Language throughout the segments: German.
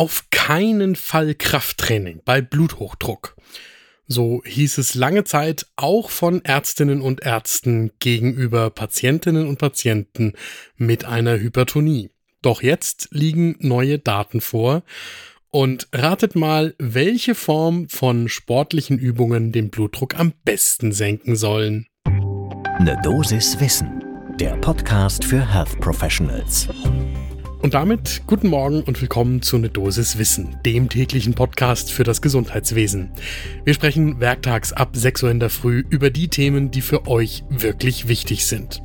Auf keinen Fall Krafttraining bei Bluthochdruck. So hieß es lange Zeit auch von Ärztinnen und Ärzten gegenüber Patientinnen und Patienten mit einer Hypertonie. Doch jetzt liegen neue Daten vor. Und ratet mal, welche Form von sportlichen Übungen den Blutdruck am besten senken sollen. Eine Dosis Wissen, der Podcast für Health Professionals. Und damit guten Morgen und willkommen zu Ne Dosis Wissen, dem täglichen Podcast für das Gesundheitswesen. Wir sprechen werktags ab 6 Uhr in der Früh über die Themen, die für euch wirklich wichtig sind.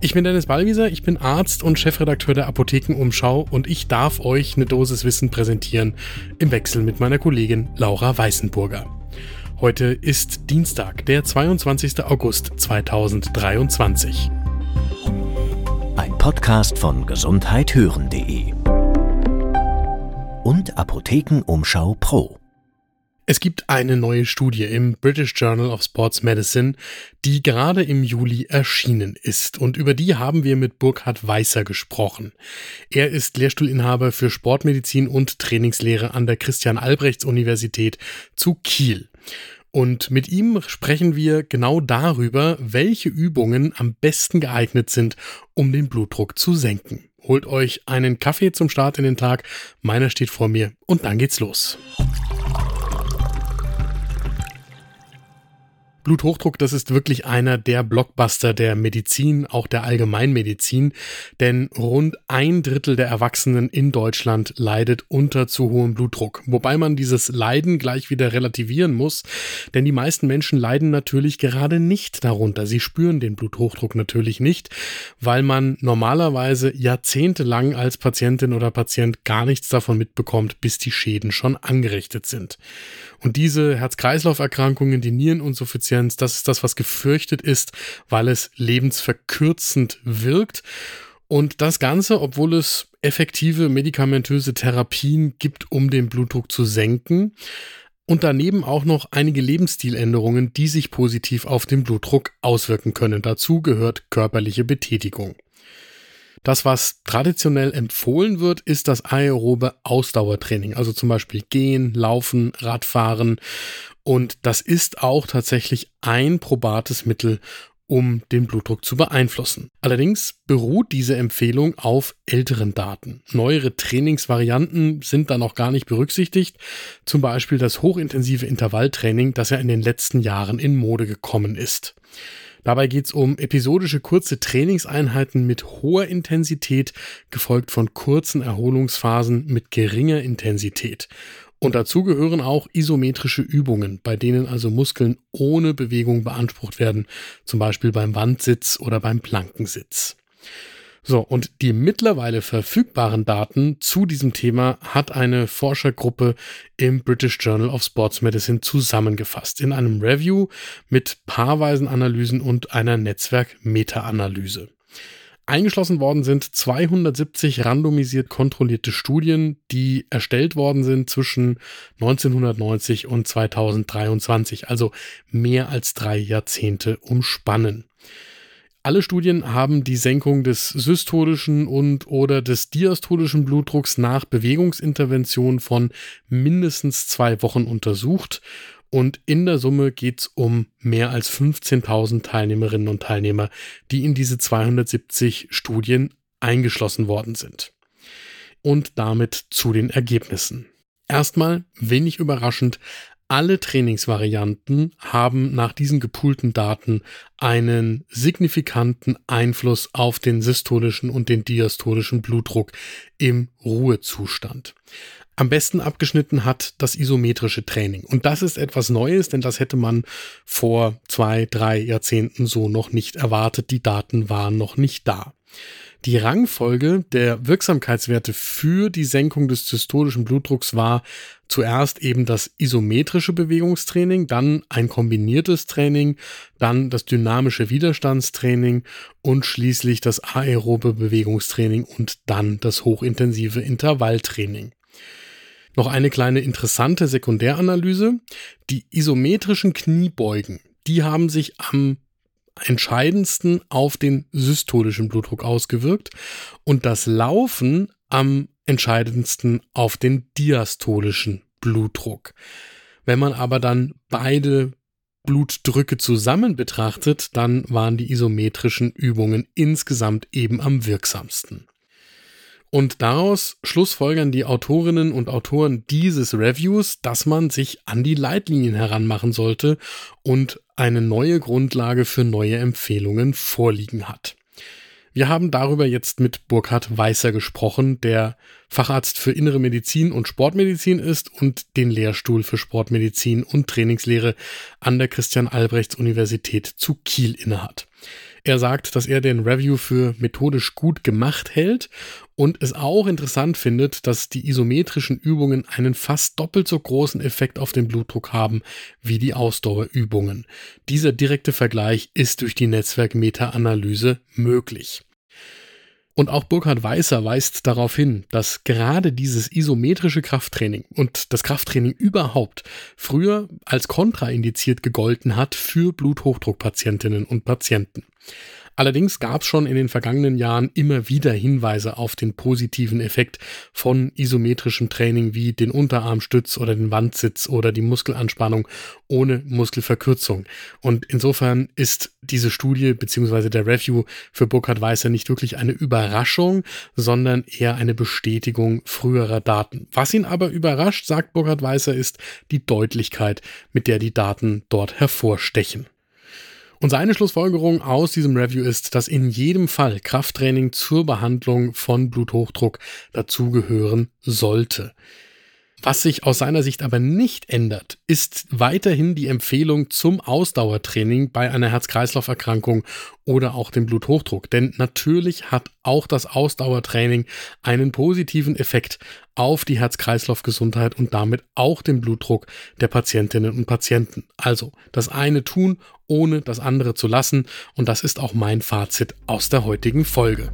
Ich bin Dennis Ballwieser, ich bin Arzt und Chefredakteur der Apothekenumschau und ich darf euch eine Dosis Wissen präsentieren im Wechsel mit meiner Kollegin Laura Weißenburger. Heute ist Dienstag, der 22. August 2023. Ein Podcast von gesundheithören.de und Apothekenumschau Pro. Es gibt eine neue Studie im British Journal of Sports Medicine, die gerade im Juli erschienen ist. Und über die haben wir mit Burkhard Weißer gesprochen. Er ist Lehrstuhlinhaber für Sportmedizin und Trainingslehre an der Christian Albrechts Universität zu Kiel. Und mit ihm sprechen wir genau darüber, welche Übungen am besten geeignet sind, um den Blutdruck zu senken. Holt euch einen Kaffee zum Start in den Tag, meiner steht vor mir und dann geht's los. Bluthochdruck, das ist wirklich einer der Blockbuster der Medizin, auch der Allgemeinmedizin, denn rund ein Drittel der Erwachsenen in Deutschland leidet unter zu hohem Blutdruck. Wobei man dieses Leiden gleich wieder relativieren muss, denn die meisten Menschen leiden natürlich gerade nicht darunter. Sie spüren den Bluthochdruck natürlich nicht, weil man normalerweise jahrzehntelang als Patientin oder Patient gar nichts davon mitbekommt, bis die Schäden schon angerichtet sind. Und diese Herz-Kreislauf-Erkrankungen, die Niereninsuffizienz, das ist das, was gefürchtet ist, weil es lebensverkürzend wirkt. Und das Ganze, obwohl es effektive medikamentöse Therapien gibt, um den Blutdruck zu senken. Und daneben auch noch einige Lebensstiländerungen, die sich positiv auf den Blutdruck auswirken können. Dazu gehört körperliche Betätigung. Das, was traditionell empfohlen wird, ist das aerobe Ausdauertraining, also zum Beispiel Gehen, Laufen, Radfahren. Und das ist auch tatsächlich ein probates Mittel, um den Blutdruck zu beeinflussen. Allerdings beruht diese Empfehlung auf älteren Daten. Neuere Trainingsvarianten sind da noch gar nicht berücksichtigt, zum Beispiel das hochintensive Intervalltraining, das ja in den letzten Jahren in Mode gekommen ist. Dabei geht es um episodische kurze Trainingseinheiten mit hoher Intensität, gefolgt von kurzen Erholungsphasen mit geringer Intensität. Und dazu gehören auch isometrische Übungen, bei denen also Muskeln ohne Bewegung beansprucht werden, zum Beispiel beim Wandsitz oder beim Plankensitz. So, und die mittlerweile verfügbaren Daten zu diesem Thema hat eine Forschergruppe im British Journal of Sports Medicine zusammengefasst in einem Review mit paarweisen Analysen und einer Netzwerk-Meta-Analyse. Eingeschlossen worden sind. 270 randomisiert kontrollierte Studien, die erstellt worden sind zwischen 1990 und 2023, also mehr als drei Jahrzehnte umspannen. Alle Studien haben die Senkung des systolischen und oder des diastolischen Blutdrucks nach Bewegungsintervention von mindestens zwei Wochen untersucht und in der Summe geht es um mehr als 15.000 Teilnehmerinnen und Teilnehmer, die in diese 270 Studien eingeschlossen worden sind. Und damit zu den Ergebnissen. Erstmal, wenig überraschend, alle Trainingsvarianten haben nach diesen gepoolten Daten einen signifikanten Einfluss auf den systolischen und den diastolischen Blutdruck im Ruhezustand. Am besten abgeschnitten hat das isometrische Training. Und das ist etwas Neues, denn das hätte man vor zwei, drei Jahrzehnten so noch nicht erwartet. Die Daten waren noch nicht da. Die Rangfolge der Wirksamkeitswerte für die Senkung des systolischen Blutdrucks war zuerst eben das isometrische Bewegungstraining, dann ein kombiniertes Training, dann das dynamische Widerstandstraining und schließlich das aerobe Bewegungstraining und dann das hochintensive Intervalltraining. Noch eine kleine interessante Sekundäranalyse. Die isometrischen Kniebeugen, die haben sich am entscheidendsten auf den systolischen Blutdruck ausgewirkt und das Laufen am entscheidendsten auf den diastolischen Blutdruck. Wenn man aber dann beide Blutdrücke zusammen betrachtet, dann waren die isometrischen Übungen insgesamt eben am wirksamsten. Und daraus schlussfolgern die Autorinnen und Autoren dieses Reviews, dass man sich an die Leitlinien heranmachen sollte und eine neue Grundlage für neue Empfehlungen vorliegen hat. Wir haben darüber jetzt mit Burkhard Weißer gesprochen, der Facharzt für Innere Medizin und Sportmedizin ist und den Lehrstuhl für Sportmedizin und Trainingslehre an der Christian Albrechts Universität zu Kiel innehat. Er sagt, dass er den Review für methodisch gut gemacht hält und es auch interessant findet, dass die isometrischen Übungen einen fast doppelt so großen Effekt auf den Blutdruck haben wie die Ausdauerübungen. Dieser direkte Vergleich ist durch die Netzwerk-Meta-Analyse möglich. Und auch Burkhard Weißer weist darauf hin, dass gerade dieses isometrische Krafttraining und das Krafttraining überhaupt früher als kontraindiziert gegolten hat für Bluthochdruckpatientinnen und Patienten. Allerdings gab es schon in den vergangenen Jahren immer wieder Hinweise auf den positiven Effekt von isometrischem Training wie den Unterarmstütz oder den Wandsitz oder die Muskelanspannung ohne Muskelverkürzung. Und insofern ist diese Studie bzw. der Review für Burkhard Weißer nicht wirklich eine Überraschung, sondern eher eine Bestätigung früherer Daten. Was ihn aber überrascht, sagt Burkhard Weißer, ist die Deutlichkeit, mit der die Daten dort hervorstechen. Und seine Schlussfolgerung aus diesem Review ist, dass in jedem Fall Krafttraining zur Behandlung von Bluthochdruck dazugehören sollte. Was sich aus seiner Sicht aber nicht ändert, ist weiterhin die Empfehlung zum Ausdauertraining bei einer Herz-Kreislauf-Erkrankung oder auch dem Bluthochdruck. Denn natürlich hat auch das Ausdauertraining einen positiven Effekt auf die Herz-Kreislauf-Gesundheit und damit auch den Blutdruck der Patientinnen und Patienten. Also das eine tun, ohne das andere zu lassen. Und das ist auch mein Fazit aus der heutigen Folge.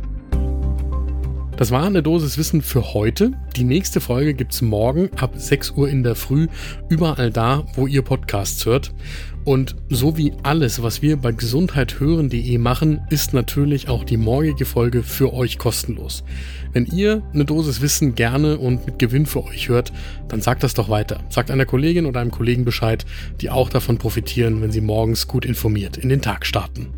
Das war eine Dosis Wissen für heute. Die nächste Folge gibt es morgen ab 6 Uhr in der Früh, überall da, wo ihr Podcasts hört. Und so wie alles, was wir bei gesundheithören.de machen, ist natürlich auch die morgige Folge für euch kostenlos. Wenn ihr eine Dosis Wissen gerne und mit Gewinn für euch hört, dann sagt das doch weiter. Sagt einer Kollegin oder einem Kollegen Bescheid, die auch davon profitieren, wenn sie morgens gut informiert in den Tag starten.